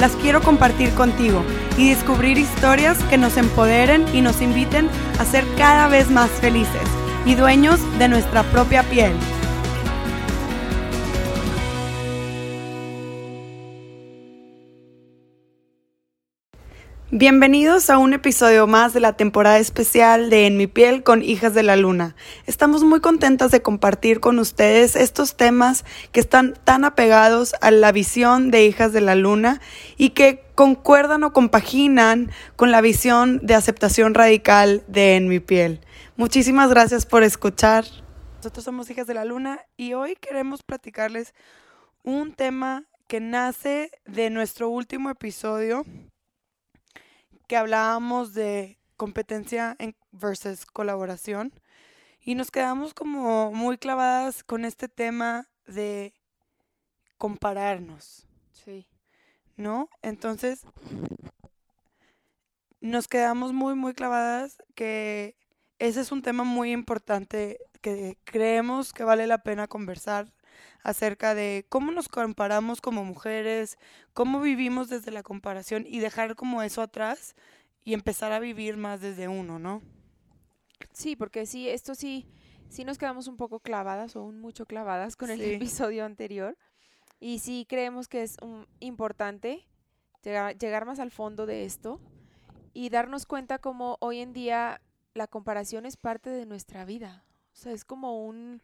las quiero compartir contigo y descubrir historias que nos empoderen y nos inviten a ser cada vez más felices y dueños de nuestra propia piel. Bienvenidos a un episodio más de la temporada especial de En mi piel con Hijas de la Luna. Estamos muy contentas de compartir con ustedes estos temas que están tan apegados a la visión de Hijas de la Luna y que concuerdan o compaginan con la visión de aceptación radical de En mi piel. Muchísimas gracias por escuchar. Nosotros somos Hijas de la Luna y hoy queremos platicarles un tema que nace de nuestro último episodio que hablábamos de competencia en versus colaboración y nos quedamos como muy clavadas con este tema de compararnos. Sí. ¿No? Entonces, nos quedamos muy, muy clavadas que ese es un tema muy importante que creemos que vale la pena conversar acerca de cómo nos comparamos como mujeres, cómo vivimos desde la comparación y dejar como eso atrás y empezar a vivir más desde uno, ¿no? Sí, porque sí, esto sí, sí nos quedamos un poco clavadas o un mucho clavadas con el Sí. episodio anterior. Y sí creemos que es importante llegar, llegar más al fondo de esto y darnos cuenta como hoy en día la comparación es parte de nuestra vida. O sea, es como un,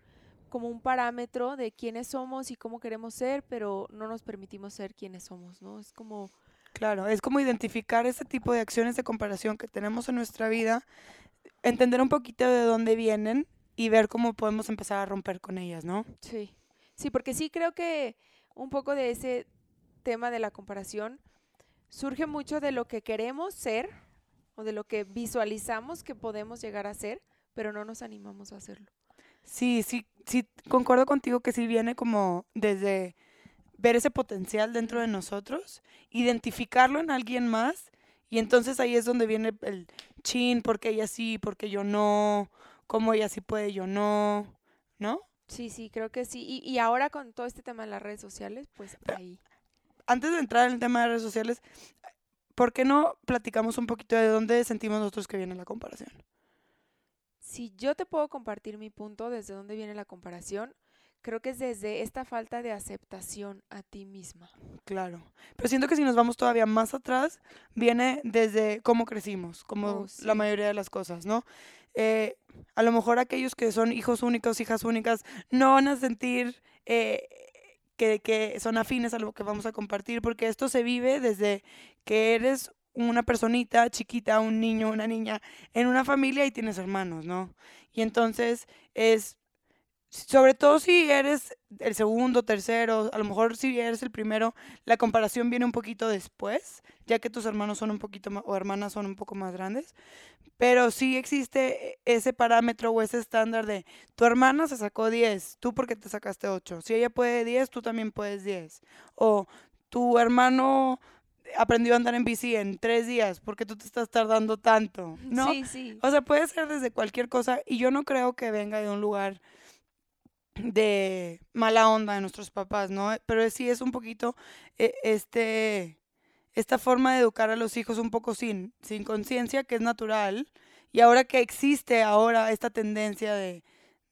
como un parámetro de quiénes somos y cómo queremos ser, pero no nos permitimos ser quienes somos, ¿no? Es como, Claro, es como identificar ese tipo de acciones de comparación que tenemos en nuestra vida, entender un poquito de dónde vienen y ver cómo podemos empezar a romper con ellas, ¿no? Sí, sí, porque sí creo que un poco de ese tema de la comparación surge mucho de lo que queremos ser o de lo que visualizamos que podemos llegar a ser, pero no nos animamos a hacerlo. Sí, sí, sí, concuerdo contigo que sí viene como desde ver ese potencial dentro de nosotros, identificarlo en alguien más y entonces ahí es donde viene el chin, porque ella sí, porque yo no, cómo ella sí puede, yo no, ¿no? Sí, sí, creo que sí. Y, y ahora con todo este tema de las redes sociales, pues ahí. Antes de entrar en el tema de redes sociales, ¿por qué no platicamos un poquito de dónde sentimos nosotros que viene la comparación? Si yo te puedo compartir mi punto desde dónde viene la comparación, creo que es desde esta falta de aceptación a ti misma. Claro. Pero siento que si nos vamos todavía más atrás, viene desde cómo crecimos, como Oh, la mayoría de las cosas, ¿no? Eh, a lo mejor aquellos que son hijos únicos, hijas únicas, no van a sentir eh, que, que son afines a lo que vamos a compartir, porque esto se vive desde que eres una personita chiquita, un niño, una niña, en una familia y tienes hermanos, ¿no? Y entonces es sobre todo si eres el segundo, tercero, a lo mejor si eres el primero, la comparación viene un poquito después, ya que tus hermanos son un poquito o hermanas son un poco más grandes. Pero sí existe ese parámetro o ese estándar de tu hermana se sacó 10, tú porque te sacaste 8. Si ella puede 10, tú también puedes 10. O tu hermano aprendió a andar en bici en tres días, porque tú te estás tardando tanto? ¿No? Sí, sí. O sea, puede ser desde cualquier cosa y yo no creo que venga de un lugar de mala onda de nuestros papás, ¿no? Pero sí es un poquito eh, este esta forma de educar a los hijos un poco sin sin conciencia, que es natural, y ahora que existe ahora esta tendencia de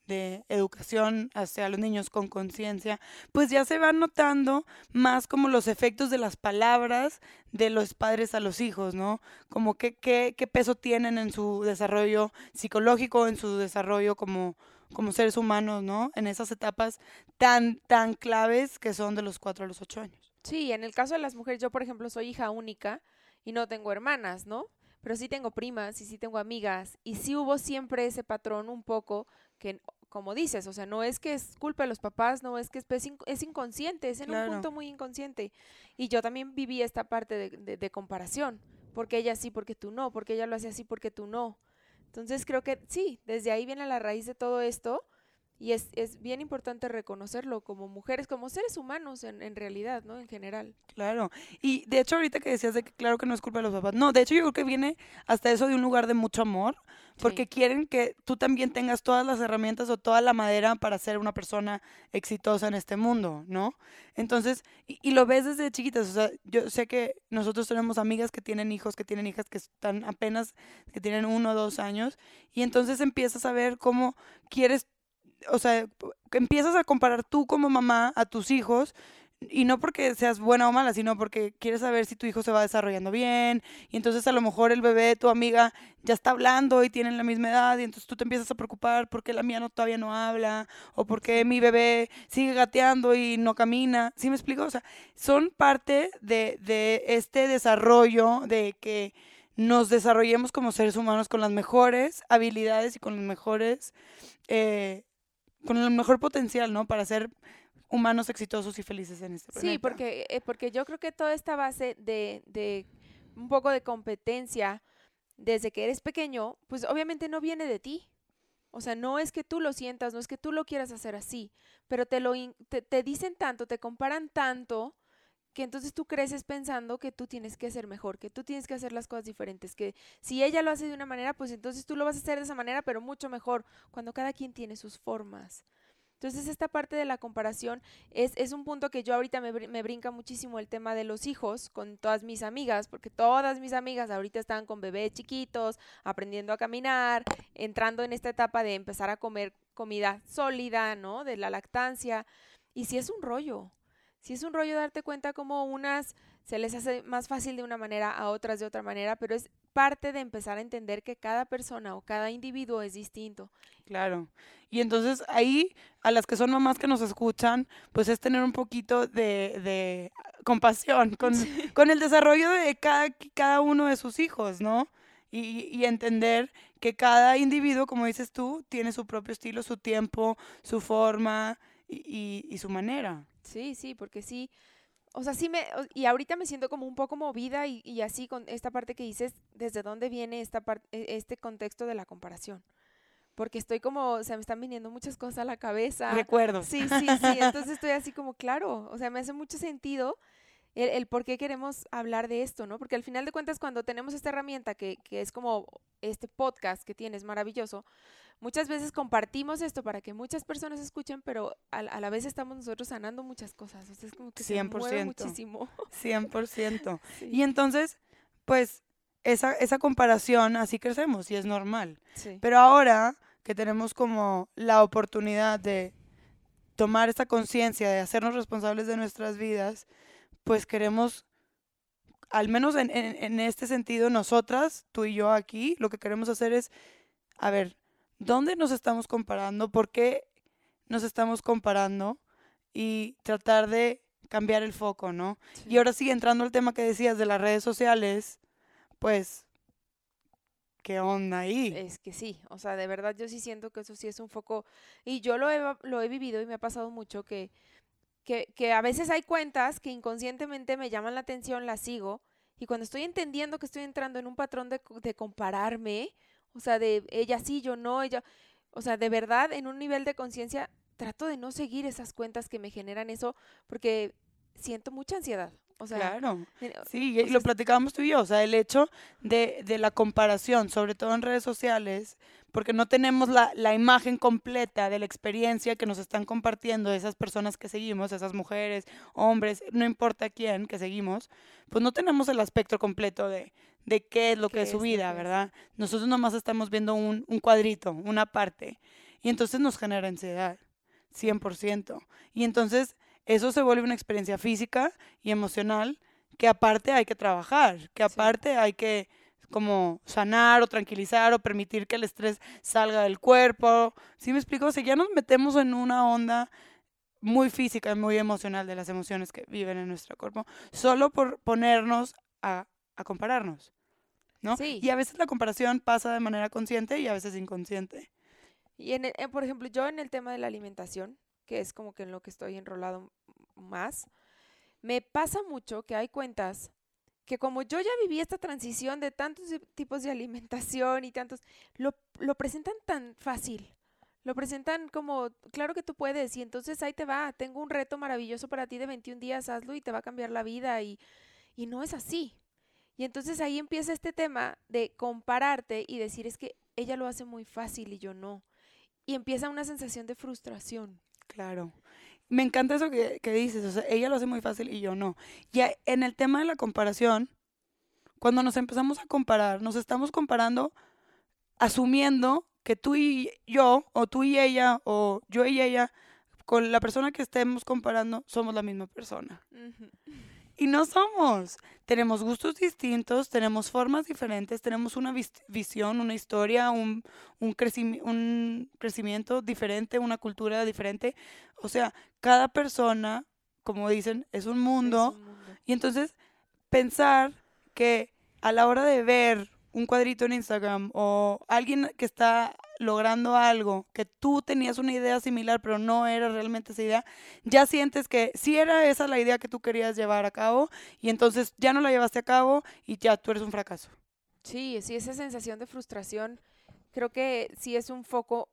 de educación hacia los niños con conciencia, pues ya se van notando más como los efectos de las palabras de los padres a los hijos, ¿no? Como qué, qué, qué peso tienen en su desarrollo psicológico, en su desarrollo como, como seres humanos, ¿no? En esas etapas tan, tan claves que son de los 4 a los 8 años. Sí, en el caso de las mujeres, yo por ejemplo soy hija única y no tengo hermanas, ¿no? Pero sí tengo primas y sí tengo amigas y sí hubo siempre ese patrón un poco que como dices, o sea, no es que es culpa de los papás, no es que es, es, es inconsciente, es en Claro. un punto muy inconsciente. Y yo también viví esta parte de, de- de comparación, porque ella sí, porque tú no, porque ella lo hace así, porque tú no. Entonces creo que sí, desde ahí viene la raíz de todo esto y es, es bien importante reconocerlo como mujeres, como seres humanos en, en realidad, ¿no? En general. Claro. Y de hecho, ahorita que decías de que claro que no es culpa de los papás. No, de hecho, yo creo que viene hasta eso de un lugar de mucho amor, porque Sí. quieren que tú también tengas todas las herramientas o toda la madera para ser una persona exitosa en este mundo, ¿no? Entonces, y, y lo ves desde chiquitas. O sea, yo sé que nosotros tenemos amigas que tienen hijos, que tienen hijas que están apenas, que tienen uno o dos años, y entonces empiezas a ver cómo quieres o sea, empiezas a comparar tú como mamá a tus hijos y no porque seas buena o mala, sino porque quieres saber si tu hijo se va desarrollando bien y entonces a lo mejor el bebé de tu amiga ya está hablando y tienen la misma edad y entonces tú te empiezas a preocupar porque la mía no todavía no habla o porque mi bebé sigue gateando y no camina. ¿Sí me explico? O sea, son parte de, de este desarrollo de que nos desarrollemos como seres humanos con las mejores habilidades y con los mejores eh, con el mejor potencial, ¿no? Para ser humanos exitosos y felices en este planeta. Sí, porque, eh, porque yo creo que toda esta base de, de un poco de competencia desde que eres pequeño, pues obviamente no viene de ti. O sea, no es que tú lo sientas, no es que tú lo quieras hacer así, pero te lo in- te, te dicen tanto, te comparan tanto, que entonces tú creces pensando que tú tienes que ser mejor, que tú tienes que hacer las cosas diferentes, que si ella lo hace de una manera, pues entonces tú lo vas a hacer de esa manera, pero mucho mejor, cuando cada quien tiene sus formas. Entonces esta parte de la comparación es, es un punto que yo ahorita me, me brinca muchísimo el tema de los hijos con todas mis amigas, porque todas mis amigas ahorita están con bebés chiquitos, aprendiendo a caminar, entrando en esta etapa de empezar a comer comida sólida, ¿no? De la lactancia. Y si es un rollo, si es un rollo darte cuenta como unas se les hace más fácil de una manera, a otras de otra manera, pero es parte de empezar a entender que cada persona o cada individuo es distinto. Claro. Y entonces ahí, a las que son mamás que nos escuchan, pues es tener un poquito de, de compasión con, con el desarrollo de cada, cada uno de sus hijos, ¿no? Y, y entender que cada individuo, como dices tú, tiene su propio estilo, su tiempo, su forma y, y- y su manera. Sí, sí, porque sí, o sea, sí me, y ahorita me siento como un poco movida y, y así con esta parte que dices, ¿desde dónde viene esta parte, este contexto de la comparación? Porque estoy como, o sea, me están viniendo muchas cosas a la cabeza. Recuerdos. Sí, sí, sí, entonces estoy así como, claro, o sea, me hace mucho sentido el, el por qué queremos hablar de esto, ¿no? Porque al final de cuentas, cuando tenemos esta herramienta que, que es como este podcast que tienes maravilloso, muchas veces compartimos esto para que muchas personas escuchen, pero a, a la vez estamos nosotros sanando muchas cosas, o sea, es como que se mueve 100%. muchísimo. 100%. Sí, Y entonces, pues, esa, esa comparación, así crecemos y es normal. sí, Pero ahora que tenemos como la oportunidad de tomar esta conciencia, de hacernos responsables de nuestras vidas, pues queremos, al menos en, en- en este sentido, nosotras, tú y yo aquí, lo que queremos hacer es, a ver, ¿dónde nos estamos comparando? ¿Por qué nos estamos comparando? Y tratar de cambiar el foco, ¿no? sí. Y ahora sí, entrando al tema que decías de las redes sociales, pues, ¿qué onda ahí? Es que sí, o sea, de verdad yo sí siento que eso sí es un foco, y yo lo he, lo he vivido y me ha pasado mucho que, que, que a veces hay cuentas que inconscientemente me llaman la atención, las sigo, y cuando estoy entendiendo que estoy entrando en un patrón de, de compararme, o sea, de ella sí, yo no, ella, o sea, de verdad en un nivel de conciencia trato de no seguir esas cuentas que me generan eso porque siento mucha ansiedad. O sea, Claro. eh, Sí, o y sea, lo platicábamos tú y yo, o sea, el hecho de, de la comparación, sobre todo en redes sociales, porque no tenemos la, la imagen completa de la experiencia que nos están compartiendo esas personas que seguimos, esas mujeres, hombres, no importa quién que seguimos, pues no tenemos el aspecto completo de, de qué es lo ¿Qué que es su vida? ¿verdad? Nosotros nomás estamos viendo un, un cuadrito, una parte, y entonces nos genera ansiedad, 100%. Y entonces eso se vuelve una experiencia física y emocional que aparte hay que trabajar, que aparte hay que como sanar o tranquilizar o permitir que el estrés salga del cuerpo. ¿Sí me explico? O sea, ya nos metemos en una onda muy física y muy emocional de las emociones que viven en nuestro cuerpo, solo por ponernos a, a compararnos, ¿no? Sí. Y a veces la comparación pasa de manera consciente y a veces inconsciente. Y en, el- eh, por ejemplo, yo en el tema de la alimentación, que es como que en lo que estoy enrolado más, me pasa mucho que hay cuentas que como yo ya viví esta transición de tantos tipos de alimentación y tantos, lo, lo presentan tan fácil. Lo presentan como, claro que tú puedes, y entonces ahí te va, tengo un reto maravilloso para ti de 21 días, hazlo y te va a cambiar la vida, y, y no es así. Y entonces ahí empieza este tema de compararte y decir, es que ella lo hace muy fácil y yo no. Y empieza una sensación de frustración. Claro. Me encanta eso que, que dices, o sea, ella lo hace muy fácil y yo no. Y en el tema de la comparación, cuando nos empezamos a comparar, nos estamos comparando asumiendo que tú y yo, o tú y ella, o yo y ella, con la persona que estemos comparando, somos la misma persona. Y no somos. Tenemos gustos distintos, tenemos formas diferentes, tenemos una vis- visión, una historia, un, un, un crecimiento diferente, una cultura diferente. O sea, cada persona, como dicen, es un Es mundo. un mundo. Y entonces, pensar que a la hora de ver un cuadrito en Instagram o alguien que está logrando algo, que tú tenías una idea similar, pero no era realmente esa idea, ya sientes que sí era esa la idea que tú querías llevar a cabo y entonces ya no la llevaste a cabo y ya tú eres un fracaso. Sí, sí, esa sensación de frustración creo que sí es un foco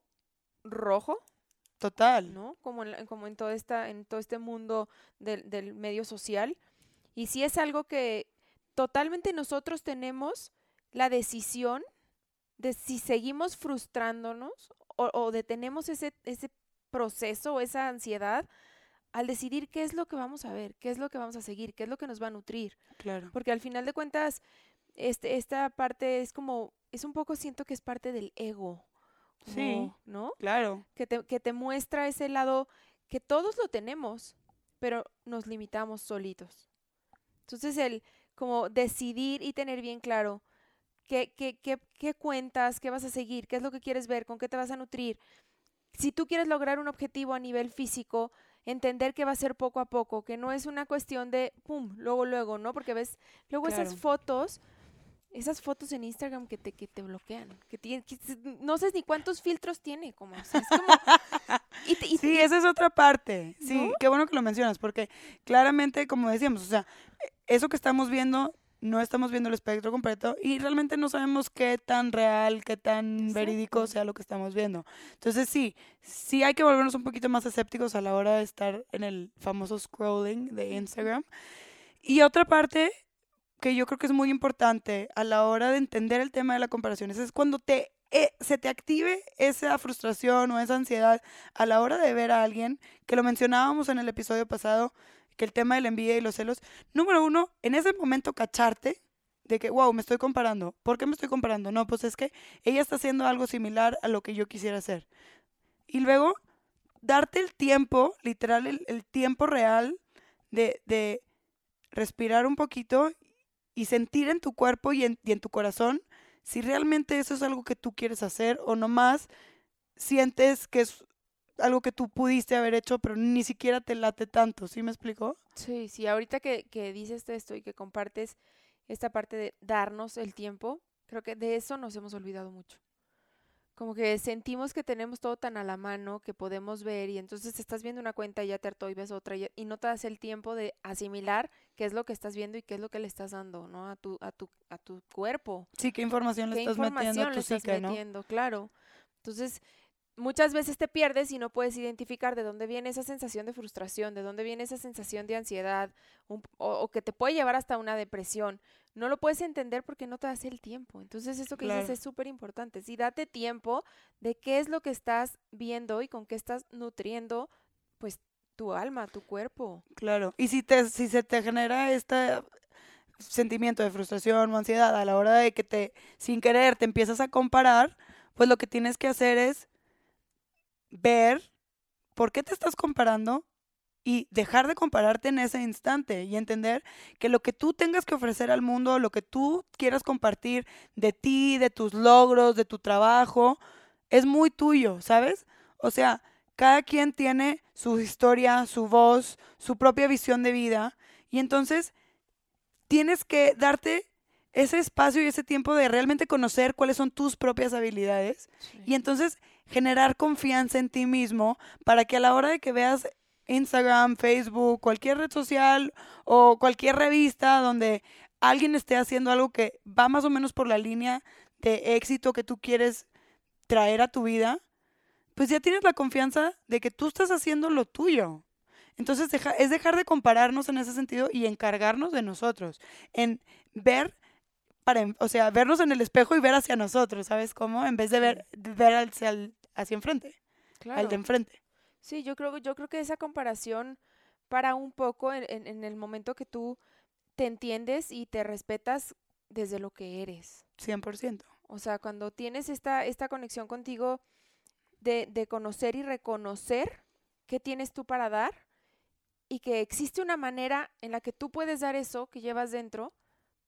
rojo, Total. ¿no? Como en, como en, toda esta, en todo este mundo del, del medio social. Y sí es algo que totalmente nosotros tenemos la decisión de si seguimos frustrándonos o, o detenemos ese, ese proceso o esa ansiedad al decidir qué es lo que vamos a ver, qué es lo que vamos a seguir, qué es lo que nos va a nutrir. Claro. Porque al final de cuentas, este, esta parte es como, es un poco siento que es parte del ego. Sí. ¿No? Claro. Que te, que te muestra ese lado que todos lo tenemos, pero nos limitamos solitos. Entonces el como decidir y tener bien claro qué, qué, qué, qué cuentas, qué vas a seguir, qué es lo que quieres ver, con qué te vas a nutrir. Si tú quieres lograr un objetivo a nivel físico, entender que va a ser poco a poco, que no es una cuestión de pum, luego, luego, ¿no? Porque ves, luego esas Claro. fotos, esas fotos en Instagram que te, que te bloquean, que, tiene, que no sé ni cuántos filtros tiene, como, o sea, es como... y te- y- Sí, esa es otra parte. Sí, ¿No? qué bueno que lo mencionas, porque claramente, como decíamos, o sea, eso que estamos viendo, no estamos viendo el espectro completo y realmente no sabemos qué tan real, qué tan verídico sea lo que estamos viendo. Entonces, sí, sí hay que volvernos un poquito más escépticos a la hora de estar en el famoso scrolling de Instagram. Y otra parte que yo creo que es muy importante a la hora de entender el tema de la comparación es cuando te eh, se te active esa frustración o esa ansiedad a la hora de ver a alguien, que lo mencionábamos en el episodio pasado, el tema de la envidia y los celos, número uno, en ese momento cacharte de que, wow, me estoy comparando. ¿Por qué me estoy comparando? No, pues es que ella está haciendo algo similar a lo que yo quisiera hacer. Y luego, darte el tiempo, literal, el, tiempo real de, de respirar un poquito y sentir en tu cuerpo y en, y en tu corazón si realmente eso es algo que tú quieres hacer o nomás sientes que es algo que tú pudiste haber hecho, pero ni siquiera te late tanto, ¿sí me explicó? Sí, sí, ahorita que, que dices esto y que compartes esta parte de darnos el tiempo, creo que de eso nos hemos olvidado mucho. Como que sentimos que tenemos todo tan a la mano que podemos ver y entonces estás viendo una cuenta y ya te hartó y ves otra y, y no te das el tiempo de asimilar qué es lo que estás viendo y qué es lo que le estás dando, ¿no? A tu, a tu, a tu cuerpo. Sí, qué información le ¿Qué estás metiendo a información tu le estás psique, ¿no? Claro. Entonces, muchas veces te pierdes y no puedes identificar de dónde viene esa sensación de frustración, de dónde viene esa sensación de ansiedad, un- o, o que te puede llevar hasta una depresión. No lo puedes entender porque no te das el tiempo. Entonces, eso que dices es súper importante. Sí, date tiempo de qué es lo que estás viendo y con qué estás nutriendo, pues, tu alma, tu cuerpo. Claro. Y si te, si se te genera este sentimiento de frustración o ansiedad a la hora de que te, sin querer, te empiezas a comparar, pues lo que tienes que hacer es ver por qué te estás comparando y dejar de compararte en ese instante y entender que lo que tú tengas que ofrecer al mundo, lo que tú quieras compartir de ti, de tus logros, de tu trabajo, es muy tuyo, ¿sabes? O sea, cada quien tiene su historia, su voz, su propia visión de vida y entonces tienes que darte ese espacio y ese tiempo de realmente conocer cuáles son tus propias habilidades y entonces generar confianza en ti mismo para que a la hora de que veas Instagram, Facebook, cualquier red social o cualquier revista donde alguien esté haciendo algo que va más o menos por la línea de éxito que tú quieres traer a tu vida, pues ya tienes la confianza de que tú estás haciendo lo tuyo. Entonces es dejar de compararnos en ese sentido y encargarnos de nosotros, en ver, para, o sea, vernos en el espejo y ver hacia nosotros, ¿sabes cómo? En vez de ver, ver hacia, hacia enfrente, al de enfrente. Sí, yo creo, yo creo que esa comparación para un poco en, en, el momento que tú te entiendes y te respetas desde lo que eres. 100%. O sea, cuando tienes esta, esta conexión contigo de, de conocer y reconocer qué tienes tú para dar y que existe una manera en la que tú puedes dar eso que llevas dentro,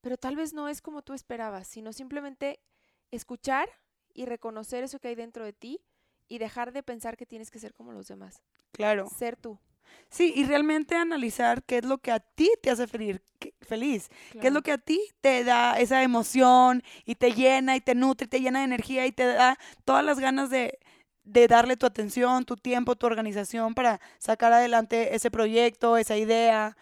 pero tal vez no es como tú esperabas, sino simplemente escuchar y reconocer eso que hay dentro de ti y dejar de pensar que tienes que ser como los demás. Claro. Ser tú. Sí, y realmente analizar qué es lo que a ti te hace feliz, feliz qué es lo que a ti te da esa emoción y te llena y te nutre, y te llena de energía y te da todas las ganas de, de darle tu atención, tu tiempo, tu organización para sacar adelante ese proyecto, esa idea,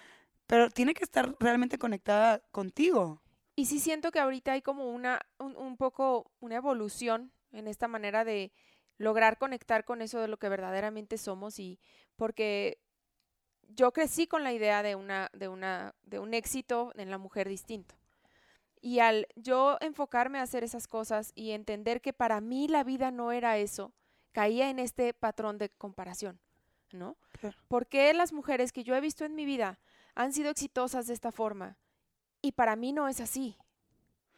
pero tiene que estar realmente conectada contigo. Y sí siento que ahorita hay como una, un, un poco, una evolución en esta manera de, lograr conectar con eso de lo que verdaderamente somos y porque yo crecí con la idea de una de una de un éxito en la mujer distinto. Y al yo enfocarme a hacer esas cosas y entender que para mí la vida no era eso, caía en este patrón de comparación, ¿no? ¿Por qué las mujeres que yo he visto en mi vida han sido exitosas de esta forma? Y para mí no es así.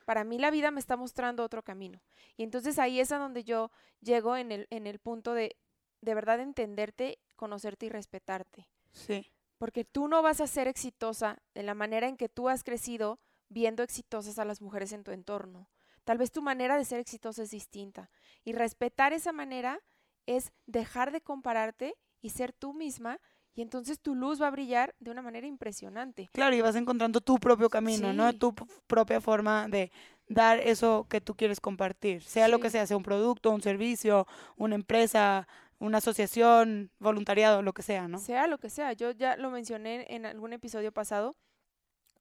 Para mí la vida me está mostrando otro camino. Y entonces ahí es a donde yo llego en el, en el punto de de verdad entenderte, conocerte y respetarte. Sí. Porque tú no vas a ser exitosa en la manera en que tú has crecido viendo exitosas a las mujeres en tu entorno. Tal vez tu manera de ser exitosa es distinta. Y respetar esa manera es dejar de compararte y ser tú misma y entonces tu luz va a brillar de una manera impresionante. Claro, y vas encontrando tu propio camino, ¿no? Tu propia forma de dar eso que tú quieres compartir, sea lo que sea, sea un producto, un servicio, una empresa, una asociación, voluntariado, lo que sea, ¿no? Sea lo que sea. Yo ya lo mencioné en algún episodio pasado,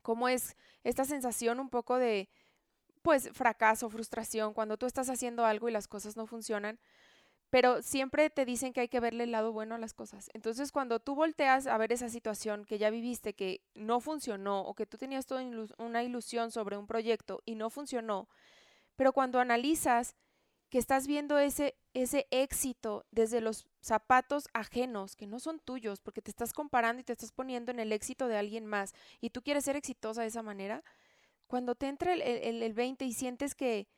cómo es esta sensación un poco de, pues, fracaso, frustración, cuando tú estás haciendo algo y las cosas no funcionan pero siempre te dicen que hay que verle el lado bueno a las cosas. Entonces, cuando tú volteas a ver esa situación que ya viviste, que no funcionó, o que tú tenías toda una ilusión sobre un proyecto y no funcionó, pero cuando analizas que estás viendo ese, ese éxito desde los zapatos ajenos, que no son tuyos, porque te estás comparando y te estás poniendo en el éxito de alguien más, y tú quieres ser exitosa de esa manera, cuando te entra el, el, el 20 y sientes que,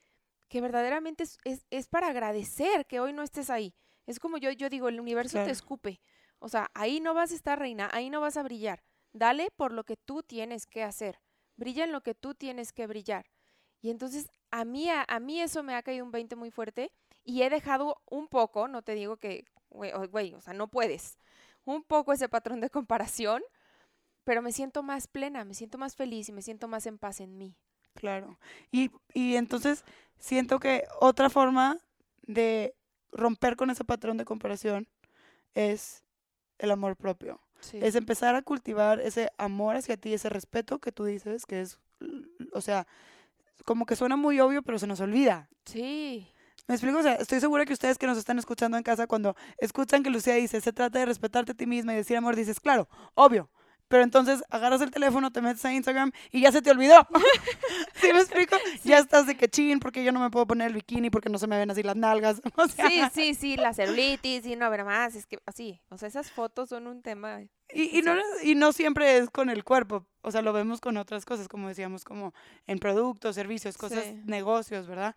que verdaderamente es, es, para agradecer que hoy no estés ahí. Es como yo, yo digo, el universo te escupe. O sea, ahí no vas a estar reina, ahí no vas a brillar. Dale por lo que tú tienes que hacer. Brilla en lo que tú tienes que brillar. Y entonces a mí, a, mí eso me ha caído un 20 muy fuerte y he dejado un poco, no te digo que, güey, o sea, no puedes, un poco ese patrón de comparación, pero me siento más plena, me siento más feliz y me siento más en paz en mí. Claro. Y, y entonces siento que otra forma de romper con ese patrón de comparación es el amor propio. Es empezar a cultivar ese amor hacia ti, ese respeto que tú dices, que es, o sea, como que suena muy obvio, pero se nos olvida. Sí. ¿Me explico? O sea, estoy segura que ustedes que nos están escuchando en casa, cuando escuchan que Lucía dice, se trata de respetarte a ti misma y decir amor, dices, claro, obvio. Pero entonces agarras el teléfono, te metes a Instagram y ya se te olvidó. ¿Sí me explico? Ya estás de que chin, porque yo no me puedo poner el bikini porque no se me ven así las nalgas. Sí, sí, sí, la celulitis y no ver más. Es que así, o sea, esas fotos son un tema. Y, y, no, y no siempre es con el cuerpo, o sea, lo vemos con otras cosas, como decíamos, como en productos, servicios, cosas, negocios, ¿verdad?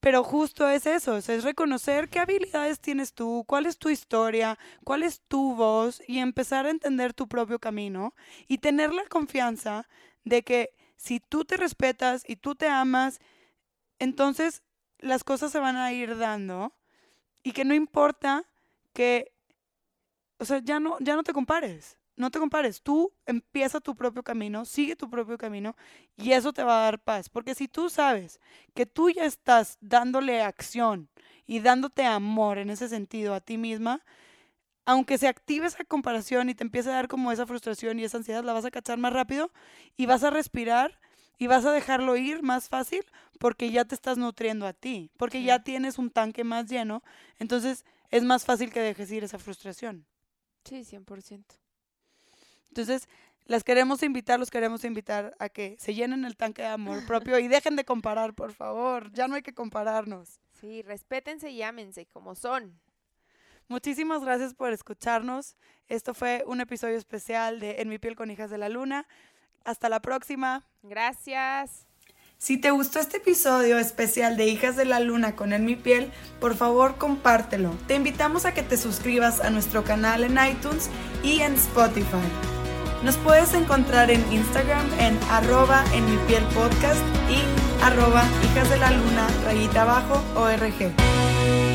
Pero justo es eso, es reconocer qué habilidades tienes tú, cuál es tu historia, cuál es tu voz y empezar a entender tu propio camino y tener la confianza de que si tú te respetas y tú te amas, entonces las cosas se van a ir dando y que no importa que, o sea, ya no, ya no te compares. No te compares, tú empieza tu propio camino, sigue tu propio camino y eso te va a dar paz. Porque si tú sabes que tú ya estás dándole acción y dándote amor en ese sentido a ti misma, aunque se active esa comparación y te empiece a dar como esa frustración y esa ansiedad, la vas a cachar más rápido y vas a respirar y vas a dejarlo ir más fácil porque ya te estás nutriendo a ti, porque ya tienes un tanque más lleno, entonces es más fácil que dejes ir esa frustración. Sí, 100%. Entonces, las queremos invitar, los queremos invitar a que se llenen el tanque de amor propio y dejen de comparar, por favor. Ya no hay que compararnos. Sí, respétense y ámense como son. Muchísimas gracias por escucharnos. Esto fue un episodio especial de En mi piel con hijas de la luna. Hasta la próxima. Gracias. Si te gustó este episodio especial de Hijas de la Luna con En mi piel, por favor compártelo. Te invitamos a que te suscribas a nuestro canal en iTunes y en Spotify. Nos puedes encontrar en Instagram en arroba en mi podcast y arroba hijas de la luna rayita abajo org.